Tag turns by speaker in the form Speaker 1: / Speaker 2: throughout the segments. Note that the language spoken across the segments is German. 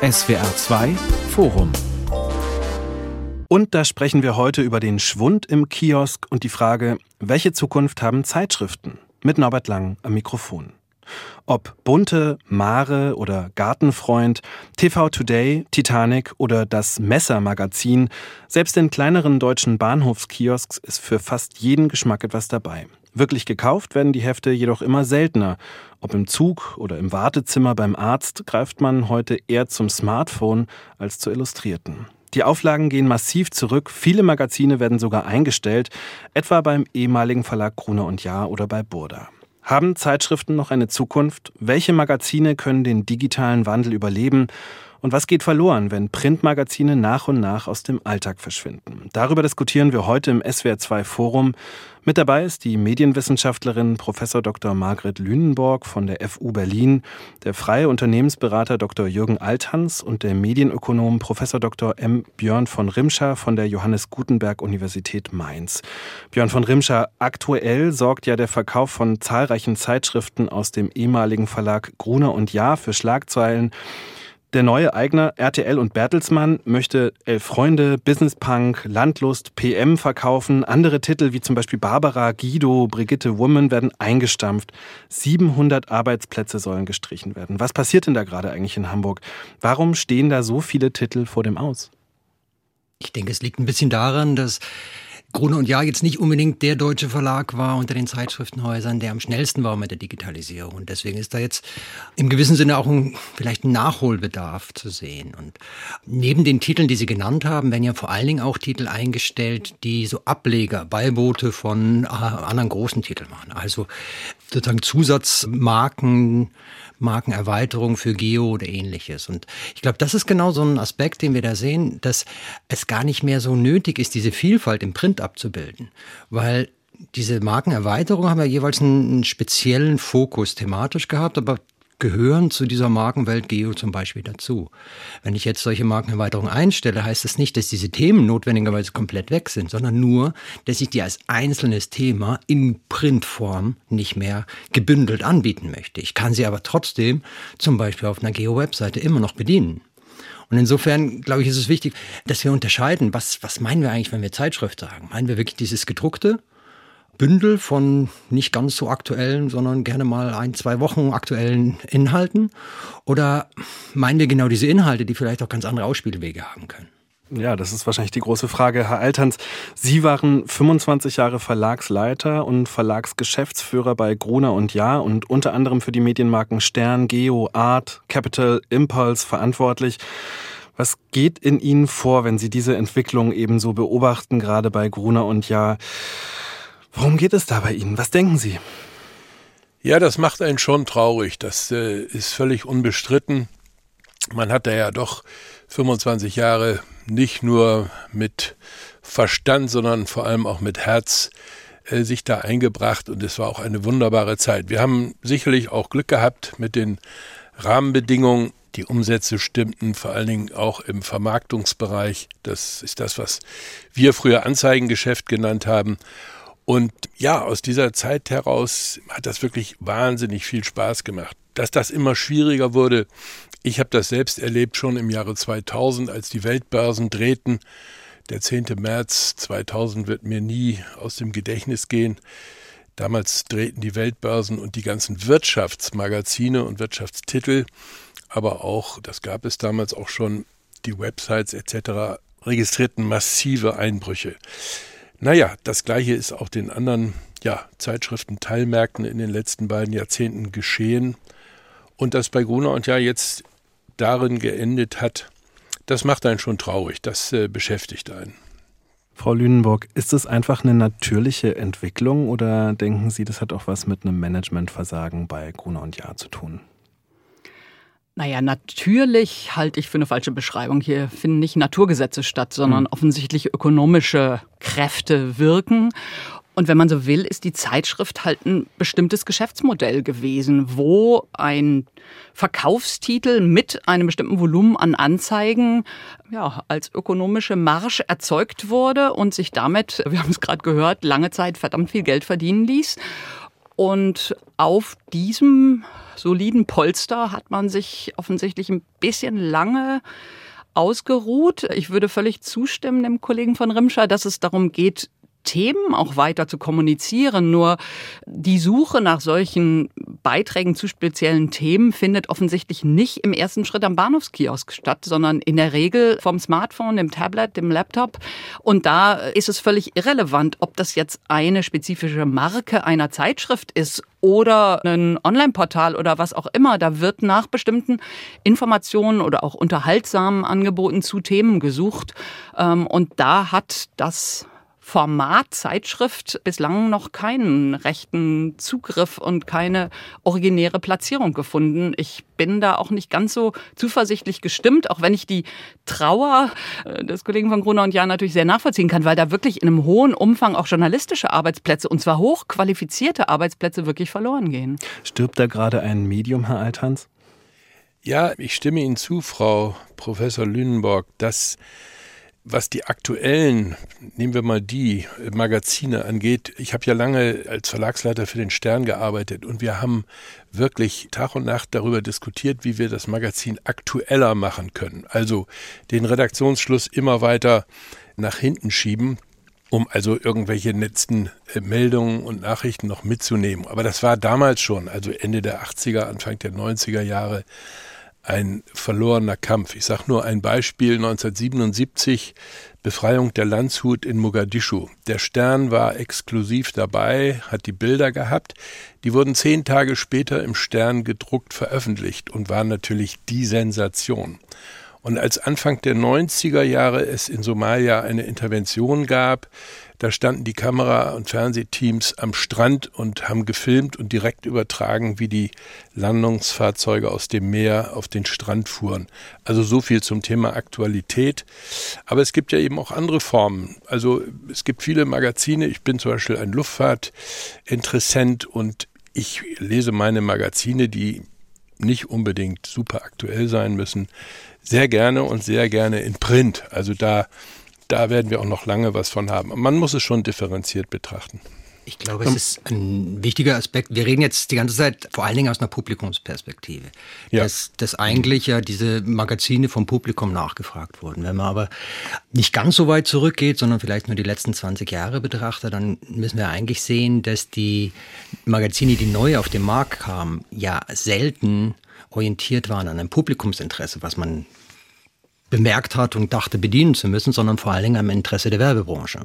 Speaker 1: SWR 2 Forum. Und da sprechen wir heute über den Schwund im Kiosk und die Frage, welche Zukunft haben Zeitschriften? Mit Norbert Lang am Mikrofon. Ob bunte, Mare oder Gartenfreund, TV Today, Titanic oder das Messer-Magazin, selbst in kleineren deutschen Bahnhofskiosks ist für fast jeden Geschmack etwas dabei. Wirklich gekauft werden die Hefte jedoch immer seltener. Ob im Zug oder im Wartezimmer beim Arzt greift man heute eher zum Smartphone als zu Illustrierten. Die Auflagen gehen massiv zurück, viele Magazine werden sogar eingestellt, etwa beim ehemaligen Verlag Gruner und Jahr oder bei Burda. Haben Zeitschriften noch eine Zukunft? Welche Magazine können den digitalen Wandel überleben? Und was geht verloren, wenn Printmagazine nach und nach aus dem Alltag verschwinden? Darüber diskutieren wir heute im SWR2 Forum. Mit dabei ist die Medienwissenschaftlerin Prof. Dr. Margret Lünenborg von der FU Berlin, der freie Unternehmensberater Dr. Jürgen Althans und der Medienökonom Prof. Dr. M. Björn von Rimscher von der Johannes Gutenberg Universität Mainz. Björn von Rimscher, aktuell sorgt ja der Verkauf von zahlreichen Zeitschriften aus dem ehemaligen Verlag Gruner und Jahr für Schlagzeilen. Der neue Eigner RTL und Bertelsmann möchte Elf Freunde, Business Punk, Landlust, PM verkaufen. Andere Titel wie zum Beispiel Barbara, Guido, Brigitte Woman werden eingestampft. 700 Arbeitsplätze sollen gestrichen werden. Was passiert denn da gerade eigentlich in Hamburg? Warum stehen da so viele Titel vor dem Aus?
Speaker 2: Ich denke, es liegt ein bisschen daran, dass Gruner und Jahr jetzt nicht unbedingt der deutsche Verlag war unter den Zeitschriftenhäusern, der am schnellsten war mit der Digitalisierung. Und deswegen ist da jetzt im gewissen Sinne auch ein, vielleicht ein Nachholbedarf zu sehen. Und neben den Titeln, die Sie genannt haben, werden ja vor allen Dingen auch Titel eingestellt, die so Ableger, Beiboote von äh, anderen großen Titeln machen. Also sozusagen Zusatzmarken, Markenerweiterung für Geo oder ähnliches. Und ich glaube, das ist genau so ein Aspekt, den wir da sehen, dass es gar nicht mehr so nötig ist, diese Vielfalt im Print abzubilden, weil diese Markenerweiterung haben ja jeweils einen speziellen Fokus thematisch gehabt, aber gehören zu dieser Markenwelt Geo zum Beispiel dazu. Wenn ich jetzt solche Markenerweiterungen einstelle, heißt das nicht, dass diese Themen notwendigerweise komplett weg sind, sondern nur, dass ich die als einzelnes Thema in Printform nicht mehr gebündelt anbieten möchte. Ich kann sie aber trotzdem zum Beispiel auf einer Geo-Webseite immer noch bedienen. Und insofern, glaube ich, ist es wichtig, dass wir unterscheiden, was, was meinen wir eigentlich, wenn wir Zeitschrift sagen? Meinen wir wirklich dieses gedruckte? Bündel von nicht ganz so aktuellen, sondern gerne mal ein, zwei Wochen aktuellen Inhalten? Oder meinen wir genau diese Inhalte, die vielleicht auch ganz andere Ausspielwege haben können?
Speaker 1: Ja, das ist wahrscheinlich die große Frage. Herr Altans, Sie waren 25 Jahre Verlagsleiter und Verlagsgeschäftsführer bei Gruner und Jahr und unter anderem für die Medienmarken Stern, Geo, Art, Capital, Impulse verantwortlich. Was geht in Ihnen vor, wenn Sie diese Entwicklung ebenso beobachten, gerade bei Gruner und Jahr? Worum geht es da bei Ihnen? Was denken Sie?
Speaker 3: Ja, das macht einen schon traurig. Das äh, ist völlig unbestritten. Man hat da ja doch 25 Jahre nicht nur mit Verstand, sondern vor allem auch mit Herz äh, sich da eingebracht und es war auch eine wunderbare Zeit. Wir haben sicherlich auch Glück gehabt mit den Rahmenbedingungen. Die Umsätze stimmten vor allen Dingen auch im Vermarktungsbereich. Das ist das, was wir früher Anzeigengeschäft genannt haben. Und ja, aus dieser Zeit heraus hat das wirklich wahnsinnig viel Spaß gemacht. Dass das immer schwieriger wurde, ich habe das selbst erlebt schon im Jahre 2000, als die Weltbörsen drehten. Der 10. März 2000 wird mir nie aus dem Gedächtnis gehen. Damals drehten die Weltbörsen und die ganzen Wirtschaftsmagazine und Wirtschaftstitel, aber auch, das gab es damals auch schon, die Websites etc. registrierten massive Einbrüche. Naja, das gleiche ist auch den anderen ja, Zeitschriften, Teilmärkten in den letzten beiden Jahrzehnten geschehen. Und dass bei Gruner und ja jetzt darin geendet hat, das macht einen schon traurig, das äh, beschäftigt einen.
Speaker 1: Frau Lünenburg, ist es einfach eine natürliche Entwicklung oder denken Sie, das hat auch was mit einem Managementversagen bei Gruner und Jahr zu tun?
Speaker 4: Naja, natürlich halte ich für eine falsche Beschreibung. Hier finden nicht Naturgesetze statt, sondern mhm. offensichtlich ökonomische Kräfte wirken. Und wenn man so will, ist die Zeitschrift halt ein bestimmtes Geschäftsmodell gewesen, wo ein Verkaufstitel mit einem bestimmten Volumen an Anzeigen ja, als ökonomische Marsch erzeugt wurde und sich damit, wir haben es gerade gehört, lange Zeit verdammt viel Geld verdienen ließ. Und auf diesem soliden Polster hat man sich offensichtlich ein bisschen lange ausgeruht. Ich würde völlig zustimmen dem Kollegen von Rimscher, dass es darum geht, Themen auch weiter zu kommunizieren. Nur die Suche nach solchen Beiträgen zu speziellen Themen findet offensichtlich nicht im ersten Schritt am Bahnhofskiosk statt, sondern in der Regel vom Smartphone, dem Tablet, dem Laptop. Und da ist es völlig irrelevant, ob das jetzt eine spezifische Marke einer Zeitschrift ist oder ein Online-Portal oder was auch immer. Da wird nach bestimmten Informationen oder auch unterhaltsamen Angeboten zu Themen gesucht. Ähm, und da hat das Format Zeitschrift bislang noch keinen rechten Zugriff und keine originäre Platzierung gefunden. Ich bin da auch nicht ganz so zuversichtlich gestimmt, auch wenn ich die Trauer äh, des Kollegen von Gruner und Jahr natürlich sehr nachvollziehen kann, weil da wirklich in einem hohen Umfang auch journalistische Arbeitsplätze und zwar hochqualifizierte Arbeitsplätze wirklich verloren gehen.
Speaker 1: Stirbt da gerade ein Medium, Herr Althans?
Speaker 3: Ja, ich stimme Ihnen zu, Frau Professor Lünenborg, dass was die aktuellen, nehmen wir mal die Magazine angeht, ich habe ja lange als Verlagsleiter für den Stern gearbeitet und wir haben wirklich Tag und Nacht darüber diskutiert, wie wir das Magazin aktueller machen können. Also den Redaktionsschluss immer weiter nach hinten schieben, um also irgendwelche letzten äh, Meldungen und Nachrichten noch mitzunehmen. Aber das war damals schon, also Ende der 80er, Anfang der 90er Jahre, ein verlorener Kampf. Ich sage nur ein Beispiel 1977 Befreiung der Landshut in Mogadischu. Der Stern war exklusiv dabei, hat die Bilder gehabt. Die wurden zehn Tage später im Stern gedruckt veröffentlicht und waren natürlich die Sensation. Und als Anfang der 90er Jahre es in Somalia eine Intervention gab, da standen die Kamera- und Fernsehteams am Strand und haben gefilmt und direkt übertragen, wie die Landungsfahrzeuge aus dem Meer auf den Strand fuhren. Also so viel zum Thema Aktualität. Aber es gibt ja eben auch andere Formen. Also es gibt viele Magazine. Ich bin zum Beispiel ein Luftfahrtinteressent und ich lese meine Magazine, die nicht unbedingt super aktuell sein müssen, sehr gerne und sehr gerne in Print. Also da da werden wir auch noch lange was von haben. Man muss es schon differenziert betrachten.
Speaker 2: Ich glaube, es ist ein wichtiger Aspekt. Wir reden jetzt die ganze Zeit vor allen Dingen aus einer Publikumsperspektive. Ja. Dass, dass eigentlich ja diese Magazine vom Publikum nachgefragt wurden. Wenn man aber nicht ganz so weit zurückgeht, sondern vielleicht nur die letzten 20 Jahre betrachtet, dann müssen wir eigentlich sehen, dass die Magazine, die neu auf den Markt kamen, ja selten orientiert waren an einem Publikumsinteresse, was man bemerkt hat und dachte bedienen zu müssen, sondern vor allen Dingen am Interesse der Werbebranche.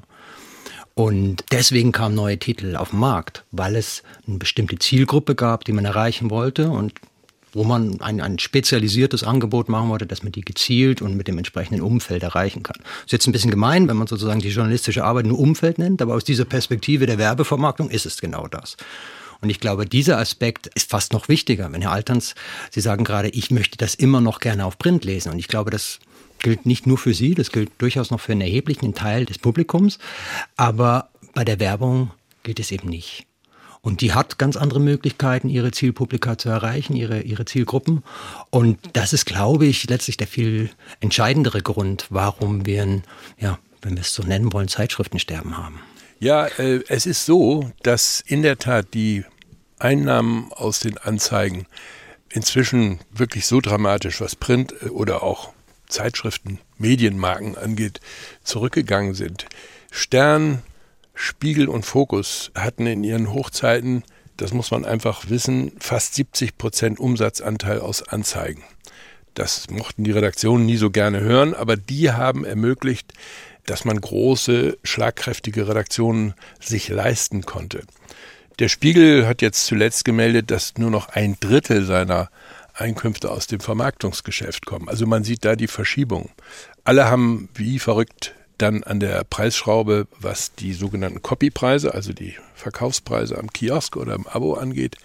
Speaker 2: Und deswegen kamen neue Titel auf den Markt, weil es eine bestimmte Zielgruppe gab, die man erreichen wollte und wo man ein, ein spezialisiertes Angebot machen wollte, dass man die gezielt und mit dem entsprechenden Umfeld erreichen kann. Das ist jetzt ein bisschen gemein, wenn man sozusagen die journalistische Arbeit nur Umfeld nennt, aber aus dieser Perspektive der Werbevermarktung ist es genau das. Und ich glaube, dieser Aspekt ist fast noch wichtiger. Wenn Herr Alterns, Sie sagen gerade, ich möchte das immer noch gerne auf Print lesen. Und ich glaube, das gilt nicht nur für Sie, das gilt durchaus noch für einen erheblichen Teil des Publikums. Aber bei der Werbung gilt es eben nicht. Und die hat ganz andere Möglichkeiten, ihre Zielpublika zu erreichen, ihre, ihre Zielgruppen. Und das ist, glaube ich, letztlich der viel entscheidendere Grund, warum wir, ein, ja, wenn wir es so nennen wollen, Zeitschriftensterben haben.
Speaker 3: Ja, äh, es ist so, dass in der Tat die Einnahmen aus den Anzeigen inzwischen wirklich so dramatisch, was Print äh, oder auch Zeitschriften, Medienmarken angeht, zurückgegangen sind. Stern, Spiegel und Fokus hatten in ihren Hochzeiten, das muss man einfach wissen, fast 70 Prozent Umsatzanteil aus Anzeigen. Das mochten die Redaktionen nie so gerne hören, aber die haben ermöglicht, dass man große, schlagkräftige Redaktionen sich leisten konnte. Der Spiegel hat jetzt zuletzt gemeldet, dass nur noch ein Drittel seiner Einkünfte aus dem Vermarktungsgeschäft kommen. Also man sieht da die Verschiebung. Alle haben wie verrückt dann an der Preisschraube, was die sogenannten Copypreise, also die Verkaufspreise am Kiosk oder im Abo angeht,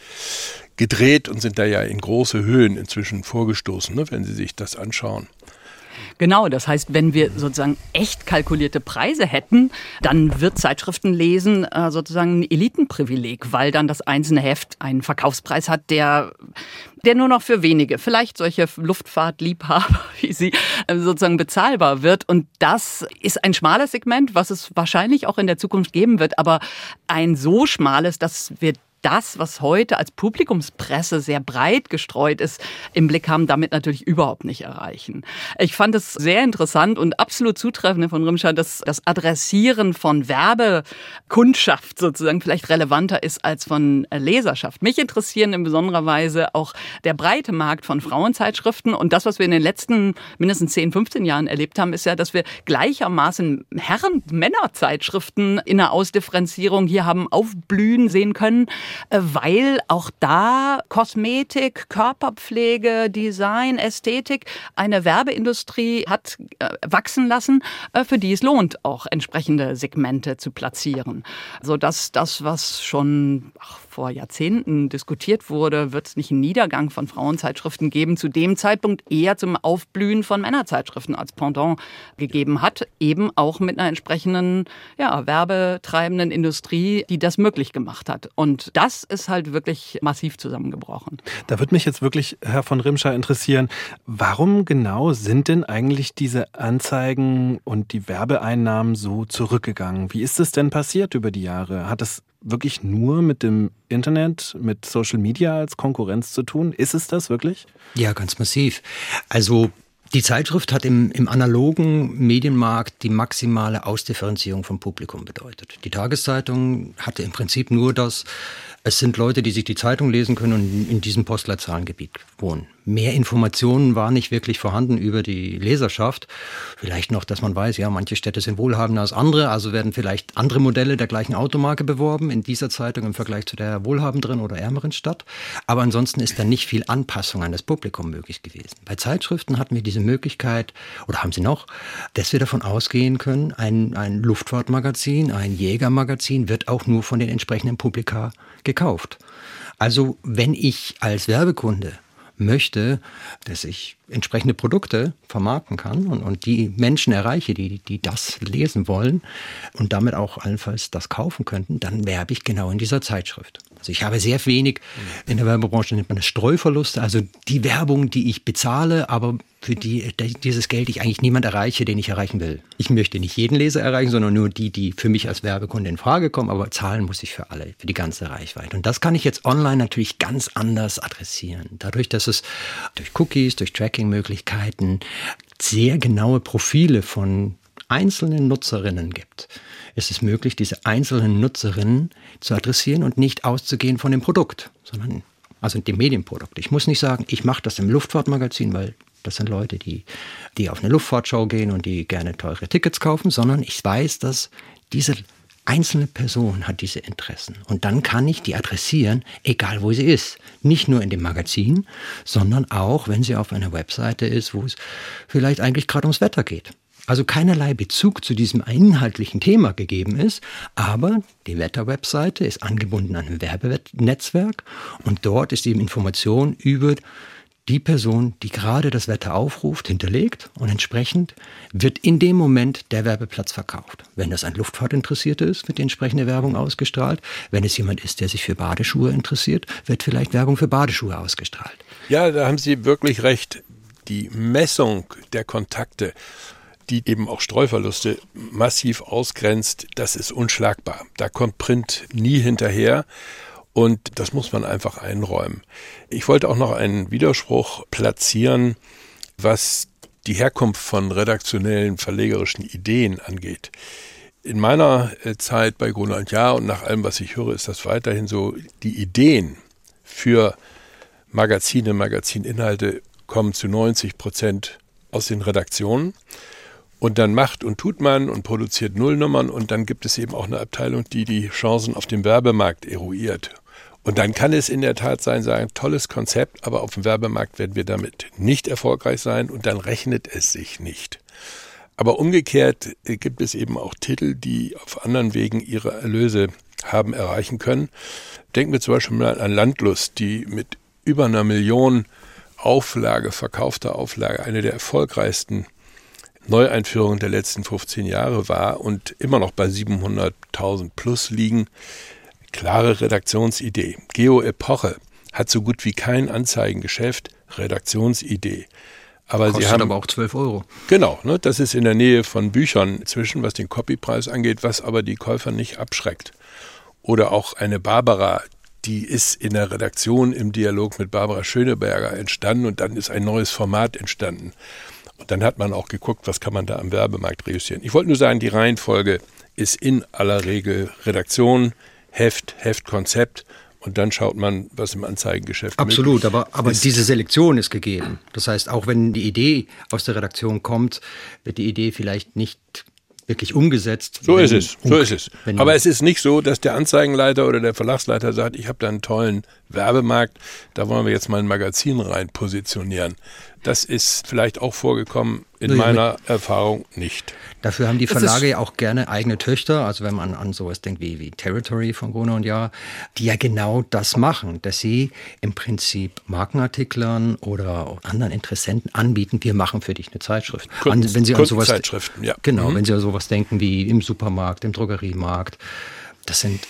Speaker 3: gedreht und sind da ja in große Höhen inzwischen vorgestoßen, ne, wenn Sie sich das anschauen.
Speaker 4: Genau, das heißt, wenn wir sozusagen echt kalkulierte Preise hätten, dann wird Zeitschriftenlesen äh, sozusagen ein Elitenprivileg, weil dann das einzelne Heft einen Verkaufspreis hat, der der nur noch für wenige, vielleicht solche Luftfahrtliebhaber wie Sie, äh, sozusagen bezahlbar wird. Und das ist ein schmales Segment, was es wahrscheinlich auch in der Zukunft geben wird, aber ein so schmales, dass wir das, was heute als Publikumspresse sehr breit gestreut ist, im Blick haben, damit natürlich überhaupt nicht erreichen. Ich fand es sehr interessant und absolut zutreffend von Rimscher, dass das Adressieren von Werbekundschaft sozusagen vielleicht relevanter ist als von Leserschaft. Mich interessieren in besonderer Weise auch der breite Markt von Frauenzeitschriften und das, was wir in den letzten mindestens 10, 15 Jahren erlebt haben, ist ja, dass wir gleichermaßen Herren-Männer-Zeitschriften in der Ausdifferenzierung hier haben aufblühen sehen können, weil auch da Kosmetik, Körperpflege, Design, Ästhetik eine Werbeindustrie hat äh, wachsen lassen, äh, für die es lohnt, auch entsprechende Segmente zu platzieren. So dass das, was schon ach, vor Jahrzehnten diskutiert wurde, wird es nicht einen Niedergang von Frauenzeitschriften geben, zu dem Zeitpunkt eher zum Aufblühen von Männerzeitschriften als Pendant gegeben hat, eben auch mit einer entsprechenden ja, werbetreibenden Industrie, die das möglich gemacht hat. Und das ist halt wirklich massiv zusammengebrochen.
Speaker 1: Da würde mich jetzt wirklich, Herr von Rimscher, interessieren, warum genau sind denn eigentlich diese Anzeigen und die Werbeeinnahmen so zurückgegangen? Wie ist es denn passiert über die Jahre? Hat es wirklich nur mit dem Internet, mit Social Media als Konkurrenz zu tun? Ist es das wirklich?
Speaker 2: Ja, ganz massiv. Also die Zeitschrift hat im, im analogen Medienmarkt die maximale Ausdifferenzierung vom Publikum bedeutet. Die Tageszeitung hatte im Prinzip nur das, es sind Leute, die sich die Zeitung lesen können und in diesem Postleitzahlengebiet wohnen. Mehr Informationen waren nicht wirklich vorhanden über die Leserschaft. Vielleicht noch, dass man weiß, ja, manche Städte sind wohlhabender als andere, also werden vielleicht andere Modelle der gleichen Automarke beworben in dieser Zeitung im Vergleich zu der wohlhabenderen oder ärmeren Stadt. Aber ansonsten ist da nicht viel Anpassung an das Publikum möglich gewesen. Bei Zeitschriften hatten wir diese Möglichkeit, oder haben sie noch, dass wir davon ausgehen können, ein, ein Luftfahrtmagazin, ein Jägermagazin wird auch nur von den entsprechenden Publika gekauft. Also wenn ich als Werbekunde möchte, dass ich entsprechende Produkte vermarkten kann und, und die Menschen erreiche, die, die das lesen wollen und damit auch allenfalls das kaufen könnten, dann werbe ich genau in dieser Zeitschrift. Also ich habe sehr wenig, in der Werbebranche nennt man das Streuverluste, also die Werbung, die ich bezahle, aber für die dieses Geld ich eigentlich niemand erreiche, den ich erreichen will. Ich möchte nicht jeden Leser erreichen, sondern nur die, die für mich als Werbekunde in Frage kommen, aber zahlen muss ich für alle, für die ganze Reichweite. Und das kann ich jetzt online natürlich ganz anders adressieren. Dadurch, dass es durch Cookies, durch Tracking-Möglichkeiten sehr genaue Profile von einzelnen Nutzerinnen gibt, ist es möglich, diese einzelnen Nutzerinnen zu adressieren und nicht auszugehen von dem Produkt, sondern also dem Medienprodukt. Ich muss nicht sagen, ich mache das im Luftfahrtmagazin, weil das sind Leute, die, die auf eine Luftfahrtschau gehen und die gerne teure Tickets kaufen, sondern ich weiß, dass diese einzelne Person hat diese Interessen. Und dann kann ich die adressieren, egal wo sie ist. Nicht nur in dem Magazin, sondern auch, wenn sie auf einer Webseite ist, wo es vielleicht eigentlich gerade ums Wetter geht. Also keinerlei Bezug zu diesem inhaltlichen Thema gegeben ist, aber die Wetterwebseite ist angebunden an ein Werbenetzwerk und dort ist eben Information über die Person, die gerade das Wetter aufruft, hinterlegt und entsprechend wird in dem Moment der Werbeplatz verkauft. Wenn das ein Luftfahrtinteressierter ist, wird die entsprechende Werbung ausgestrahlt. Wenn es jemand ist, der sich für Badeschuhe interessiert, wird vielleicht Werbung für Badeschuhe ausgestrahlt.
Speaker 3: Ja, da haben Sie wirklich recht. Die Messung der Kontakte, die eben auch Streuverluste massiv ausgrenzt, das ist unschlagbar. Da kommt Print nie hinterher. Und das muss man einfach einräumen. Ich wollte auch noch einen Widerspruch platzieren, was die Herkunft von redaktionellen, verlegerischen Ideen angeht. In meiner äh, Zeit bei Gruner und Jahr und nach allem, was ich höre, ist das weiterhin so, die Ideen für Magazine, Magazininhalte kommen zu 90 Prozent aus den Redaktionen. Und dann macht und tut man und produziert Nullnummern und dann gibt es eben auch eine Abteilung, die die Chancen auf dem Werbemarkt eruiert. Und dann kann es in der Tat sein, sagen, tolles Konzept, aber auf dem Werbemarkt werden wir damit nicht erfolgreich sein und dann rechnet es sich nicht. Aber umgekehrt äh, gibt es eben auch Titel, die auf anderen Wegen ihre Erlöse haben erreichen können. Denken wir zum Beispiel mal an Landlust, die mit über einer Million Auflage, verkaufter Auflage, eine der erfolgreichsten Neueinführungen der letzten 15 Jahre war und immer noch bei 700.000 plus liegen. Klare Redaktionsidee. Geo-Epoche hat so gut wie kein Anzeigengeschäft. Redaktionsidee.
Speaker 2: Aber Kostet sie haben aber auch 12 Euro.
Speaker 3: Genau, ne, das ist in der Nähe von Büchern zwischen, was den Copypreis angeht, was aber die Käufer nicht abschreckt. Oder auch eine Barbara, die ist in der Redaktion im Dialog mit Barbara Schöneberger entstanden und dann ist ein neues Format entstanden. Und dann hat man auch geguckt, was kann man da am Werbemarkt reüssieren. Ich wollte nur sagen, die Reihenfolge ist in aller Regel Redaktion, Heft, Heftkonzept und dann schaut man, was im Anzeigengeschäft
Speaker 2: Absolut, aber, aber diese Selektion ist gegeben. Das heißt, auch wenn die Idee aus der Redaktion kommt, wird die Idee vielleicht nicht wirklich umgesetzt.
Speaker 3: So ist es, so ist es. Aber es ist nicht so, dass der Anzeigenleiter oder der Verlagsleiter sagt, ich habe da einen tollen Werbemarkt, da wollen wir jetzt mal ein Magazin rein positionieren. Das ist vielleicht auch vorgekommen, in meiner Erfahrung nicht.
Speaker 2: Dafür haben die Verlage ja auch gerne eigene Töchter, also wenn man an sowas denkt wie, wie Territory von Gruner und Jahr, die ja genau das machen, dass sie im Prinzip Markenartiklern oder anderen Interessenten anbieten, wir machen für dich eine Zeitschrift.
Speaker 3: Kunst, wenn sie an sowas,
Speaker 2: Zeitschriften, ja. Genau, mhm. wenn sie an sowas denken wie im Supermarkt, im Drogeriemarkt. Das sind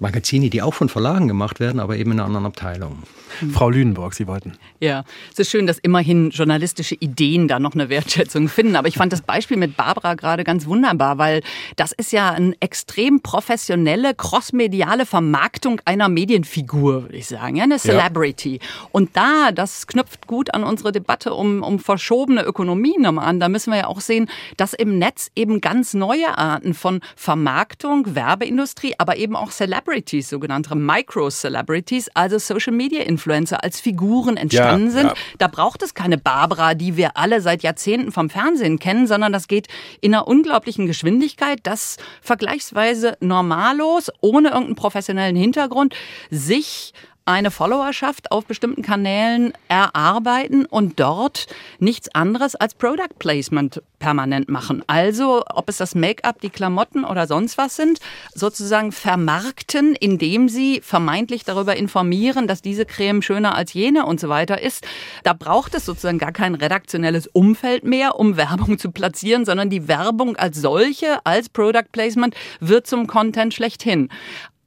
Speaker 2: Magazine, die auch von Verlagen gemacht werden, aber eben in einer anderen Abteilung.
Speaker 1: Mhm. Frau Lüdenburg, Sie wollten.
Speaker 4: Ja, es ist schön, dass immerhin journalistische Ideen da noch eine Wertschätzung finden. Aber ich fand das Beispiel mit Barbara gerade ganz wunderbar, weil das ist ja eine extrem professionelle, crossmediale Vermarktung einer Medienfigur, würde ich sagen, ja, eine Celebrity. Ja. Und da, das knüpft gut an unsere Debatte um, um verschobene Ökonomien an. Da müssen wir ja auch sehen, dass im Netz eben ganz neue Arten von Vermarktung, Werbeindustrie, aber eben auch Celebrities, sogenannte Micro-Celebrities, also Social Media Influencer als Figuren entstanden ja, sind. Ja. Da braucht es keine Barbara, die wir alle seit Jahrzehnten vom Fernsehen kennen, sondern das geht in einer unglaublichen Geschwindigkeit, dass vergleichsweise normallos, ohne irgendeinen professionellen Hintergrund, sich eine Followerschaft auf bestimmten Kanälen erarbeiten und dort nichts anderes als Product Placement permanent machen. Also, ob es das Make-up, die Klamotten oder sonst was sind, sozusagen vermarkten, indem sie vermeintlich darüber informieren, dass diese Creme schöner als jene und so weiter ist. Da braucht es sozusagen gar kein redaktionelles Umfeld mehr, um Werbung zu platzieren, sondern die Werbung als solche, als Product Placement wird zum Content schlechthin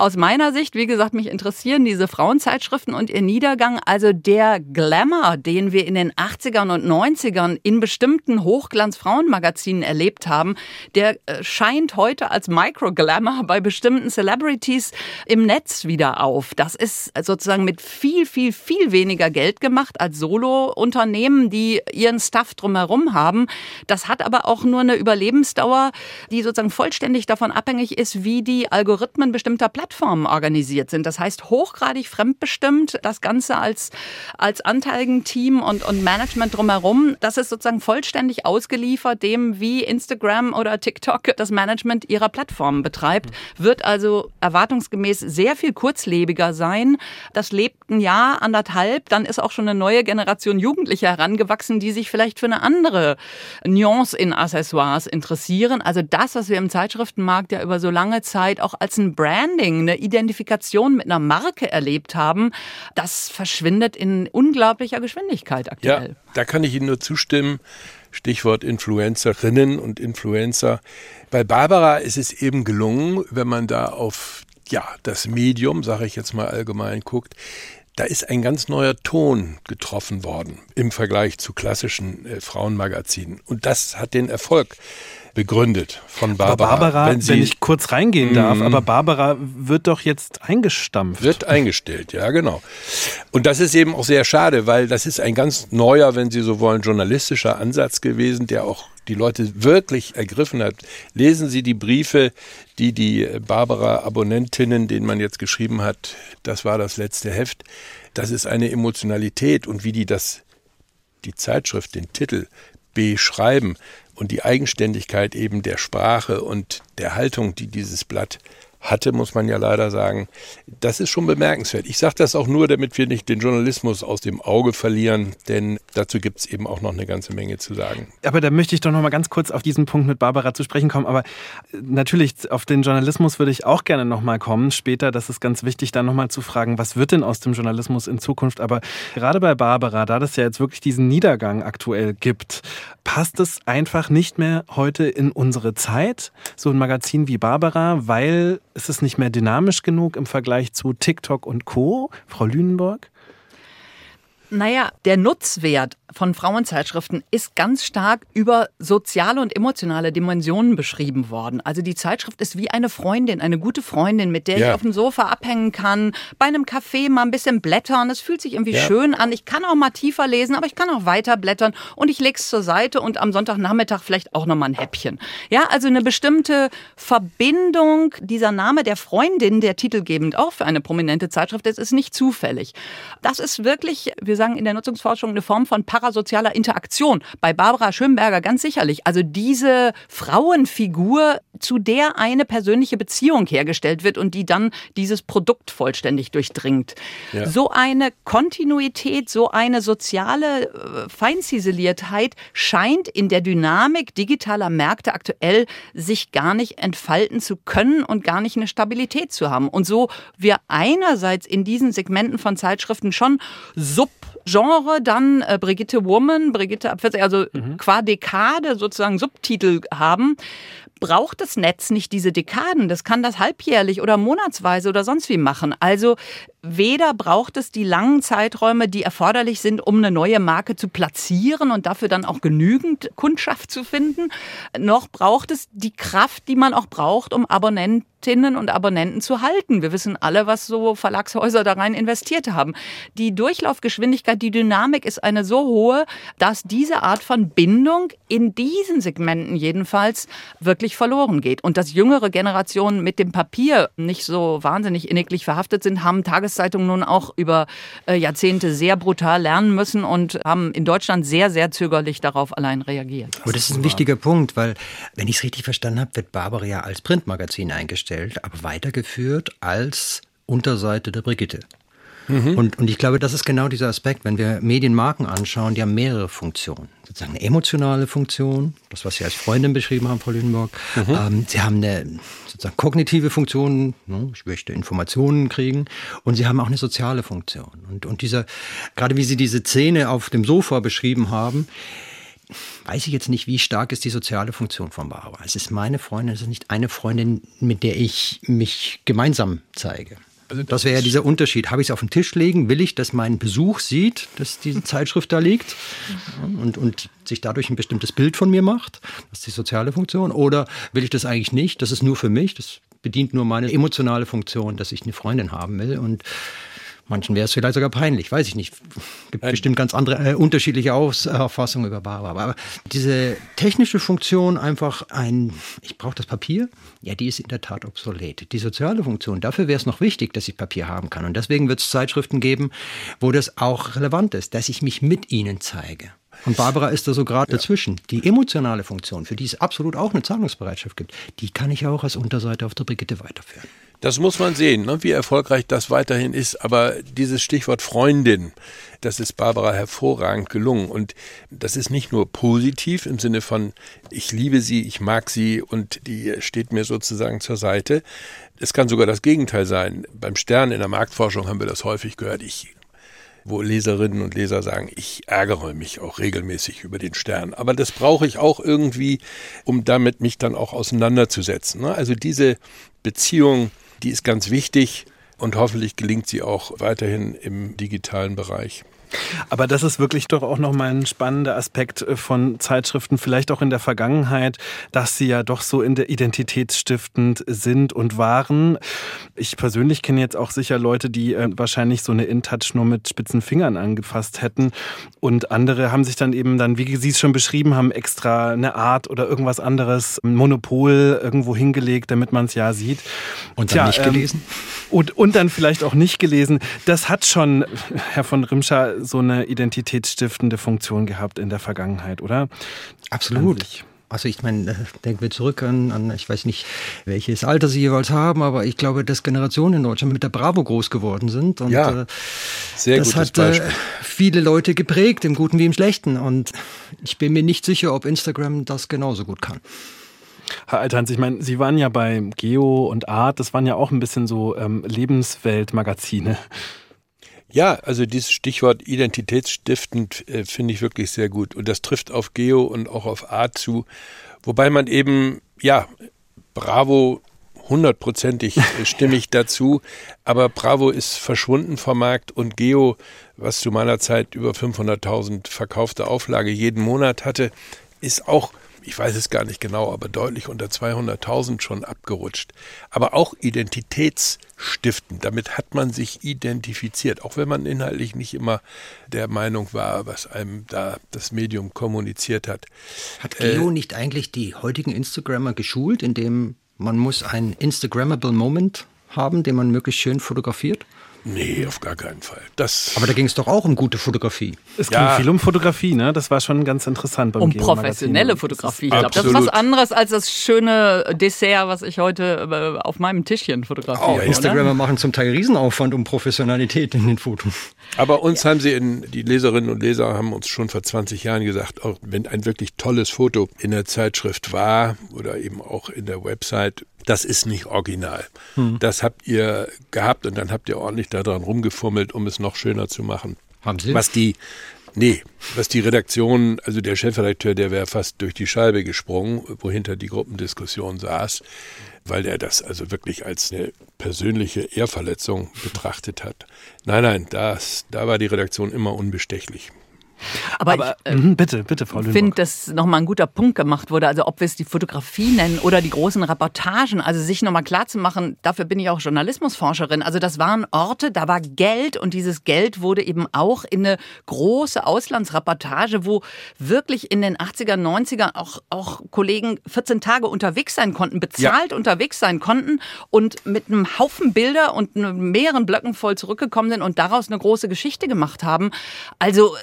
Speaker 4: aus meiner Sicht, wie gesagt, mich interessieren diese Frauenzeitschriften und ihr Niedergang. Also der Glamour, den wir in den 80ern und 90ern in bestimmten Hochglanz-Frauenmagazinen erlebt haben, der äh, scheint heute als Micro-Glamour bei bestimmten Celebrities im Netz wieder auf. Das ist sozusagen mit viel, viel, viel weniger Geld gemacht als Solo-Unternehmen, die ihren Stuff drumherum haben. Das hat aber auch nur eine Überlebensdauer, die sozusagen vollständig davon abhängig ist, wie die Algorithmen bestimmter Plattformen Plattformen organisiert sind. Das heißt, hochgradig fremdbestimmt, das Ganze als, als Anteigenteam und, und Management drumherum, das ist sozusagen vollständig ausgeliefert dem, wie Instagram oder TikTok das Management ihrer Plattformen betreibt, wird also erwartungsgemäß sehr viel kurzlebiger sein. Das lebt ein Jahr, anderthalb, dann ist auch schon eine neue Generation Jugendlicher herangewachsen, die sich vielleicht für eine andere Nuance in Accessoires interessieren. Also das, was wir im Zeitschriftenmarkt ja über so lange Zeit auch als ein Branding eine Identifikation mit einer Marke erlebt haben, das verschwindet in unglaublicher Geschwindigkeit aktuell.
Speaker 3: Ja, da kann ich Ihnen nur zustimmen. Stichwort Influencerinnen und Influencer. Bei Barbara ist es eben gelungen, wenn man da auf ja, das Medium, sage ich jetzt mal allgemein, guckt, da ist ein ganz neuer Ton getroffen worden im Vergleich zu klassischen äh, Frauenmagazinen. Und das hat den Erfolg begründet von Barbara.
Speaker 1: Aber Barbara, wenn, wenn, ich kurz reingehen darf, mhm. aber Barbara wird doch jetzt eingestampft.
Speaker 3: Wird eingestellt, ja, genau. Und das ist eben auch sehr schade, weil das ist ein ganz neuer, wenn Sie so wollen, journalistischer Ansatz gewesen, der auch die Leute wirklich ergriffen hat. Lesen Sie die Briefe, die die Barbara-Abonnentinnen, denen man jetzt geschrieben hat, das war das letzte Heft. Das ist eine Emotionalität und wie die das, die Zeitschrift, den Titel beschreiben und die Eigenständigkeit eben der Sprache und der Haltung, die dieses Blatt hatte, muss man ja leider sagen. Das ist schon bemerkenswert. Ich sage das auch nur, damit wir nicht den Journalismus aus dem Auge verlieren, denn dazu gibt es eben auch noch eine ganze Menge zu sagen.
Speaker 1: Aber da möchte ich doch noch mal ganz kurz auf diesen Punkt mit Barbara zu sprechen kommen. Aber äh, natürlich, auf den Journalismus würde ich auch gerne noch mal kommen. Später, das ist ganz wichtig, da noch mal zu fragen, was wird denn aus dem Journalismus in Zukunft? Aber gerade bei Barbara, da das ja jetzt wirklich diesen Niedergang aktuell gibt, passt es einfach nicht mehr heute in unsere Zeit, so ein Magazin wie Barbara, weil ist es nicht mehr dynamisch genug im Vergleich zu TikTok und Co., Frau Lünenburg?
Speaker 4: Naja, der Nutzwert von Frauenzeitschriften ist ganz stark über soziale und emotionale Dimensionen beschrieben worden. Also die Zeitschrift ist wie eine Freundin, eine gute Freundin, mit der ja. ich auf dem Sofa abhängen kann, bei einem Café mal ein bisschen blättern. Es fühlt sich irgendwie ja. schön an. Ich kann auch mal tiefer lesen, aber ich kann auch weiter blättern und ich lege es zur Seite und am Sonntagnachmittag vielleicht auch noch mal ein Häppchen. Ja, also eine bestimmte Verbindung. Dieser Name der Freundin, der titelgebend auch für eine prominente Zeitschrift ist, ist nicht zufällig. Das ist wirklich, wir sagen in der Nutzungsforschung, eine Form von parasozialer Interaktion. Bei Barbara Schönberger ganz sicherlich. Also diese Frauenfigur, zu der eine persönliche Beziehung hergestellt wird und die dann dieses Produkt vollständig durchdringt. Ja. So eine Kontinuität, so eine soziale äh, Feinziseliertheit scheint in der Dynamik digitaler Märkte aktuell sich gar nicht entfalten zu können und gar nicht eine Stabilität zu haben. Und so wir einerseits in diesen Segmenten von Zeitschriften schon Subgenre, dann äh, Brigitte Woman, Brigitte ab 40, also mhm. qua Dekade sozusagen Subtitel haben, braucht das Netz nicht diese Dekaden. Das kann das halbjährlich oder monatsweise oder sonst wie machen. Also weder braucht es die langen Zeiträume, die erforderlich sind, um eine neue Marke zu platzieren und dafür dann auch genügend Kundschaft zu finden, noch braucht es die Kraft, die man auch braucht, um Abonnentinnen und Abonnenten zu halten. Wir wissen alle, was so Verlagshäuser da rein investiert haben. Die Durchlaufgeschwindigkeit, die Dynamik ist eine so hohe, dass diese Art von Bindung in diesen Segmenten jedenfalls wirklich verloren geht. Und dass jüngere Generationen mit dem Papier nicht so wahnsinnig inniglich verhaftet sind, haben Tageszeitungen nun auch über äh, Jahrzehnte sehr brutal lernen müssen und haben in Deutschland sehr, sehr zögerlich darauf allein reagiert.
Speaker 2: Aber das ist ein wichtiger Punkt, weil, wenn ich es richtig verstanden habe, wird Barbara ja als Printmagazin eingestellt aber weitergeführt als Unterseite der Brigitte. Mhm. Und, und ich glaube, das ist genau dieser Aspekt. Wenn wir Medienmarken anschauen, die haben mehrere Funktionen. Sozusagen eine emotionale Funktion, das, was Sie als Freundin beschrieben haben, Frau Lüdenburg. Mhm. Ähm, sie haben eine sozusagen kognitive Funktion, ne, ich möchte Informationen kriegen. Und sie haben auch eine soziale Funktion. Und, und dieser, gerade wie Sie diese Szene auf dem Sofa beschrieben haben, weiß ich jetzt nicht, wie stark ist die soziale Funktion von Barbara. Es ist meine Freundin, es ist nicht eine Freundin, mit der ich mich gemeinsam zeige. Also das, wäre ja dieser Unterschied. Habe ich es auf den Tisch legen? Will ich, dass mein Besuch sieht, dass diese Zeitschrift da liegt und, und sich dadurch ein bestimmtes Bild von mir macht? Das ist die soziale Funktion. Oder will ich das eigentlich nicht? Das ist nur für mich. Das bedient nur meine emotionale Funktion, dass ich eine Freundin haben will. Und Manchen wäre es vielleicht sogar peinlich, weiß ich nicht. Es gibt Nein. bestimmt ganz andere, äh, unterschiedliche Auffassungen über Barbara. Aber diese technische Funktion, einfach ein, ich brauche das Papier, ja, die ist in der Tat obsolet. Die soziale Funktion, dafür wäre es noch wichtig, dass ich Papier haben kann. Und deswegen wird es Zeitschriften geben, wo das auch relevant ist, dass ich mich mit ihnen zeige. Und Barbara ist da so gerade ja. dazwischen. Die emotionale Funktion, für die es absolut auch eine Zahlungsbereitschaft gibt, die kann ich auch als Unterseite auf der Brigitte weiterführen.
Speaker 3: Das muss man sehen, ne, wie erfolgreich das weiterhin ist. Aber dieses Stichwort Freundin, das ist Barbara hervorragend gelungen. Und das ist nicht nur positiv im Sinne von, ich liebe sie, ich mag sie und die steht mir sozusagen zur Seite. Es kann sogar das Gegenteil sein. Beim Stern in der Marktforschung haben wir das häufig gehört. Ich wo Leserinnen und Leser sagen, ich ärgere mich auch regelmäßig über den Stern. Aber das brauche ich auch irgendwie, um damit mich dann auch auseinanderzusetzen. Ne? Also diese Beziehung die ist ganz wichtig und hoffentlich gelingt sie auch weiterhin im digitalen Bereich.
Speaker 1: Aber das ist wirklich doch auch nochmal ein spannender Aspekt äh, von Zeitschriften, vielleicht auch in der Vergangenheit, dass sie ja doch so in der identitätsstiftend sind und waren. Ich persönlich kenne jetzt auch sicher Leute, die äh, wahrscheinlich so eine InTouch nur mit spitzen Fingern angefasst hätten. Und andere haben sich dann eben dann, wie Sie es schon beschrieben haben, extra eine Art oder irgendwas anderes, ein Monopol irgendwo hingelegt, damit man es ja sieht.
Speaker 2: Und dann Tja, nicht gelesen? Ähm,
Speaker 1: und, und dann vielleicht auch nicht gelesen. Das hat schon, Herr von Rimscher, so eine identitätsstiftende Funktion gehabt in der Vergangenheit, oder?
Speaker 2: Absolut. Also ich meine, äh, denken wir zurück an, an, ich weiß nicht, welches Alter Sie jeweils haben, aber ich glaube, dass Generationen in Deutschland mit der Bravo groß geworden sind. Und
Speaker 3: ja, äh, sehr das hat äh, Beispiel.
Speaker 2: viele Leute geprägt, im Guten wie im Schlechten. Und ich bin mir nicht sicher, ob Instagram das genauso gut kann.
Speaker 1: Herr Althans, ich meine, Sie waren ja bei Geo und Art, das waren ja auch ein bisschen so ähm, Lebensweltmagazine.
Speaker 3: Ja, also dieses Stichwort identitätsstiftend äh, finde ich wirklich sehr gut. Und das trifft auf Geo und auch auf Art zu. Wobei man eben, ja, Bravo hundertprozentig äh, stimmig dazu. Aber Bravo ist verschwunden vom Markt und Geo, was zu meiner Zeit über 500.000 verkaufte Auflage jeden Monat hatte, ist auch ich weiß es gar nicht genau, aber deutlich unter 200.000 schon abgerutscht. Aber auch identitätsstiftend. Damit hat man sich identifiziert, auch wenn man inhaltlich nicht immer der Meinung war, was einem da das Medium kommuniziert hat.
Speaker 2: Hat Geo äh, nicht eigentlich die heutigen Instagrammer geschult, indem man muss ein Instagrammable Moment haben, den man möglichst schön fotografiert?
Speaker 3: Nee, auf gar keinen Fall. Das
Speaker 2: Aber da ging es doch auch um gute Fotografie.
Speaker 1: Es ging ja. viel um Fotografie, ne? Das war schon ganz interessant beim
Speaker 4: Um professionelle Fotografie. Ich glaube, das ist was anderes als das schöne Dessert, was ich heute äh, auf meinem Tischchen fotografiere.
Speaker 2: Oh, Instagramer machen zum Teil Riesenaufwand um Professionalität in den Fotos.
Speaker 3: Aber uns ja. haben sie in, die Leserinnen und Leser haben uns schon vor 20 Jahren gesagt, auch wenn ein wirklich tolles Foto in der Zeitschrift war oder eben auch in der Website, das ist nicht original. Hm. Das habt ihr gehabt und dann habt ihr ordentlich daran rumgefummelt, um es noch schöner zu machen.
Speaker 2: Haben Sie?
Speaker 3: Was die, nee, was die Redaktion, also der Chefredakteur, der wäre fast durch die Scheibe gesprungen, wohinter die Gruppendiskussion saß, weil er das also wirklich als eine persönliche Ehrverletzung betrachtet hat. Nein, nein, das, da war die Redaktion immer unbestechlich.
Speaker 4: Aber, Aber ich äh, mhm, bitte, bitte, Frau Lüneburg. finde, dass nochmal ein guter Punkt gemacht wurde. Also ob wir es die Fotografie nennen oder die großen Reportagen, also sich nochmal klar zu machen, dafür bin ich auch Journalismusforscherin. Also das waren Orte, da war Geld und dieses Geld wurde eben auch in eine große Auslandsreportage, wo wirklich in den 80er, 90er auch, auch Kollegen 14 Tage unterwegs sein konnten, bezahlt ja. unterwegs sein konnten und mit einem Haufen Bilder und mehreren Blöcken voll zurückgekommen sind und daraus eine große Geschichte gemacht haben. Also